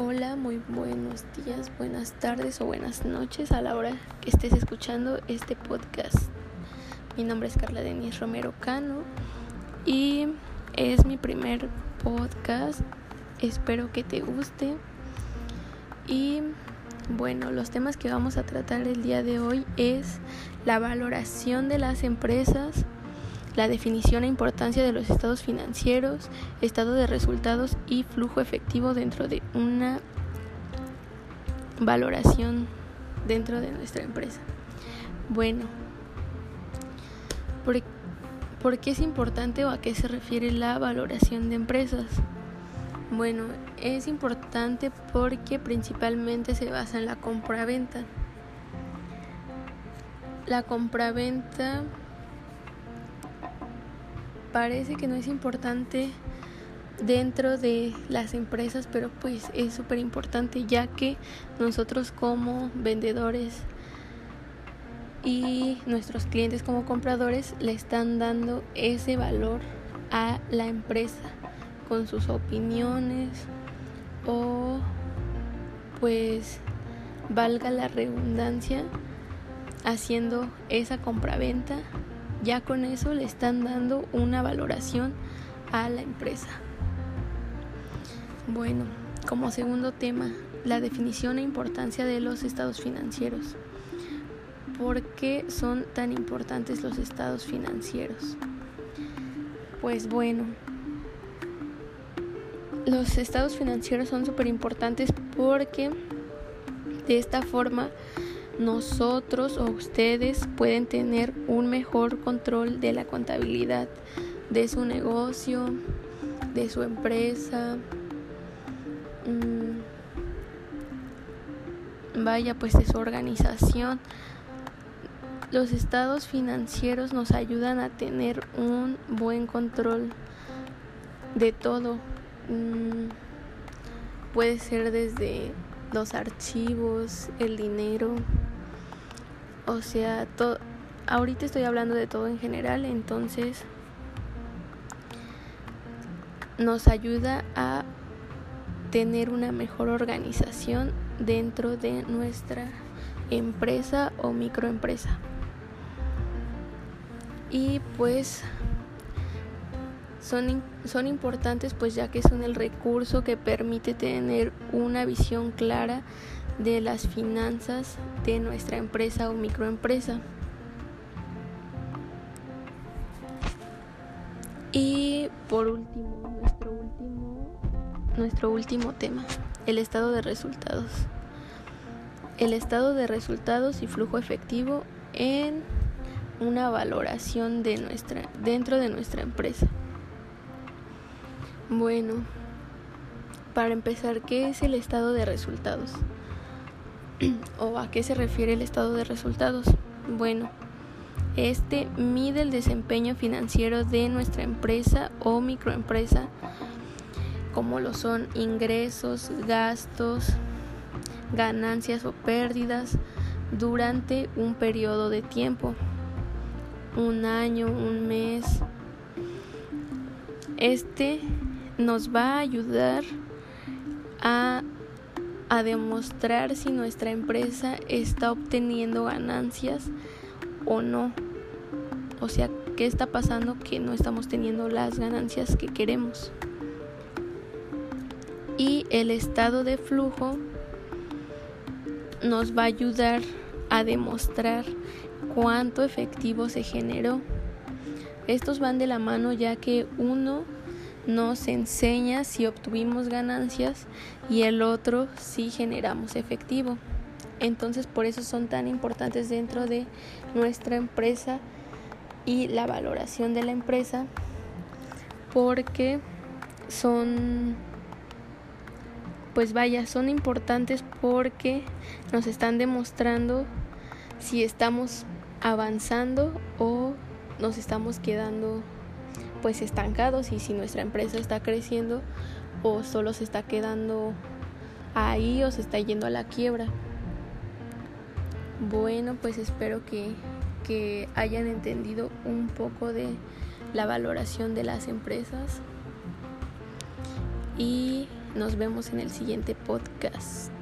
Hola, muy buenos días, buenas tardes o buenas noches a la hora que estés escuchando este podcast. Mi nombre es Carla Denis Romero Cano y es mi primer podcast. Espero que te guste. Y bueno, los temas que vamos a tratar el día de hoy es la valoración de las empresas la definición e importancia de los estados financieros, estado de resultados y flujo efectivo dentro de una valoración dentro de nuestra empresa. Bueno, ¿por, qué es importante o a qué se refiere la valoración de empresas? Bueno, es importante porque principalmente se basa en la compra-venta. La compra-venta parece que no es importante dentro de las empresas, pero pues es súper importante ya que nosotros como vendedores y nuestros clientes como compradores le están dando ese valor a la empresa con sus opiniones o pues valga la redundancia haciendo esa compraventa ya con eso le están dando una valoración a la empresa. Bueno, como segundo tema, la definición e importancia de los estados financieros. ¿Por qué son tan importantes los estados financieros? Pues bueno, los estados financieros son súper importantes porque de esta forma nosotros o ustedes pueden tener un mejor control de la contabilidad de su negocio, de su empresa. Mm, vaya, pues de su organización. Los estados financieros nos ayudan a tener un buen control de todo. Mm, puede ser desde los archivos, el dinero, o sea, ahorita estoy hablando de todo en general, entonces nos ayuda a tener una mejor organización dentro de nuestra empresa o microempresa. Y pues son, son importantes pues ya que son el recurso que permite tener una visión clara de las finanzas de nuestra empresa o microempresa. Y por último, nuestro último, tema, el estado de resultados. El estado de resultados y flujo efectivo en una valoración de nuestra dentro de nuestra empresa. Bueno, para empezar, ¿qué es el estado de resultados? ¿O a qué se refiere el estado de resultados? Bueno, este mide el desempeño financiero de nuestra empresa o microempresa, como lo son ingresos, gastos, ganancias o pérdidas durante un periodo de tiempo, un año, un mes. Este nos va a ayudar a a demostrar si nuestra empresa está obteniendo ganancias o no. O sea, ¿qué está pasando que no estamos teniendo las ganancias que queremos? Y el estado de flujo nos va a ayudar a demostrar cuánto efectivo se generó. Estos van de la mano ya que uno nos enseña si obtuvimos ganancias y el otro si generamos efectivo. Entonces por eso son tan importantes dentro de nuestra empresa y la valoración de la empresa porque son pues vaya, son importantes porque nos están demostrando si estamos avanzando o nos estamos quedando pues estancados y si nuestra empresa está creciendo o solo se está quedando ahí o se está yendo a la quiebra. Bueno, pues espero que, hayan entendido un poco de la valoración de las empresas y Nos vemos en el siguiente podcast.